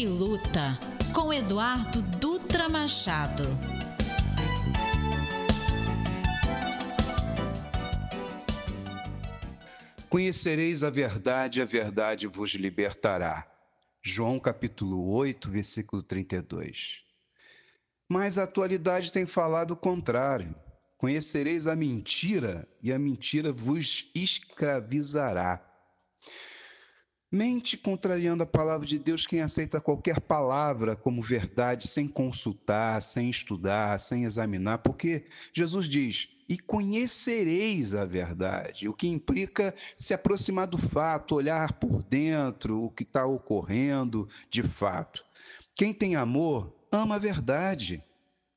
e Luta, com Eduardo Dutra Machado. Conhecereis a verdade, a verdade vos libertará. João capítulo 8, versículo 32. Mas a atualidade tem falado o contrário. Conhecereis a mentira e a mentira vos escravizará. Mente contrariando a palavra de Deus quem aceita qualquer palavra como verdade sem consultar, sem estudar, sem examinar, porque Jesus diz: e conhecereis a verdade, o que implica se aproximar do fato, olhar por dentro o que está ocorrendo de fato. Quem tem amor ama a verdade.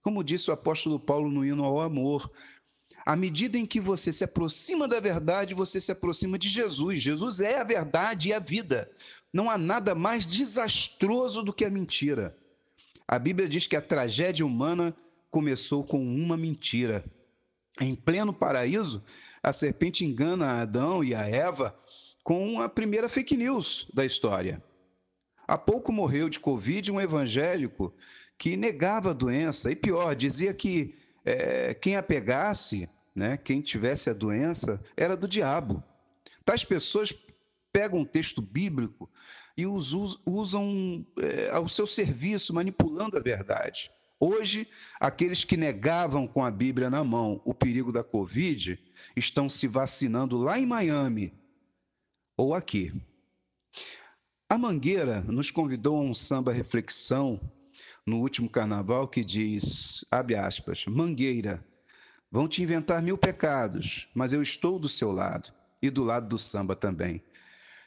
Como disse o apóstolo Paulo no hino ao amor, à medida em que você se aproxima da verdade, você se aproxima de Jesus. Jesus é a verdade e a vida. Não há nada mais desastroso do que a mentira. A Bíblia diz que a tragédia humana começou com uma mentira. Em pleno paraíso, a serpente engana Adão e a Eva com a primeira fake news da história. Há pouco morreu de Covid um evangélico que negava a doença, e pior, dizia que é, quem a pegasse, né, quem tivesse a doença, era do diabo. Tais pessoas pegam um texto bíblico e os usam é, ao seu serviço, manipulando a verdade. Hoje, aqueles que negavam com a Bíblia na mão o perigo da Covid estão se vacinando lá em Miami ou aqui. A Mangueira nos convidou a um samba reflexão no último carnaval que diz, abre aspas, Mangueira, vão te inventar mil pecados, mas eu estou do seu lado e do lado do samba também.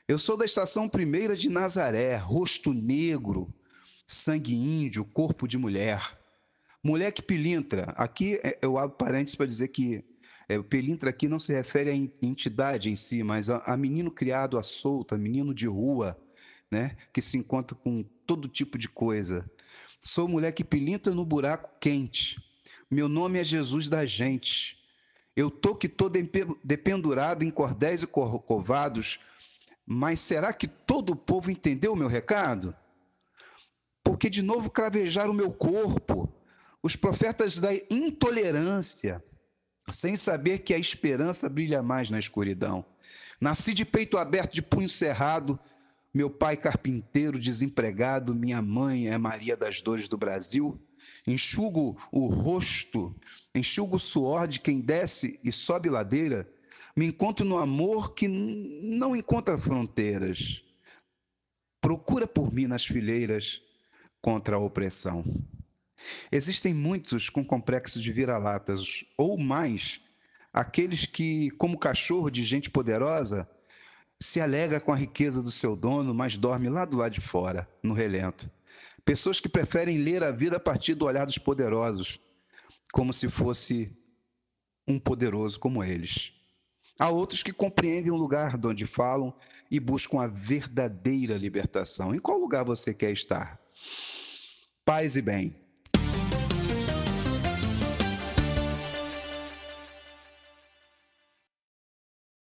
Eu sou da estação primeira de Nazaré, rosto negro, sangue índio, corpo de mulher. Mulher que pilintra, aqui é, eu abro parênteses para dizer que é, pelintra aqui não se refere à entidade em si, mas a, a menino criado à solta, menino de rua, né, que se encontra com todo tipo de coisa. Sou mulher que pilintra no buraco quente. Meu nome é Jesus da gente. Eu tô que tô dependurado em cordéis e corcovados, mas será que todo o povo entendeu o meu recado? Porque de novo cravejaram o meu corpo, os profetas da intolerância, sem saber que a esperança brilha mais na escuridão. Nasci de peito aberto, de punho cerrado, meu pai carpinteiro desempregado, minha mãe é Maria das Dores do Brasil. Enxugo o rosto, enxugo o suor de quem desce e sobe ladeira. Me encontro no amor que não encontra fronteiras. Procura por mim nas fileiras contra a opressão. Existem muitos com complexo de vira-latas, ou mais, aqueles que, como cachorro de gente poderosa, se alegra com a riqueza do seu dono, mas dorme lá do lado de fora, no relento. Pessoas que preferem ler a vida a partir do olhar dos poderosos, como se fosse um poderoso como eles. Há outros que compreendem o lugar de onde falam e buscam a verdadeira libertação. Em qual lugar você quer estar? Paz e bem.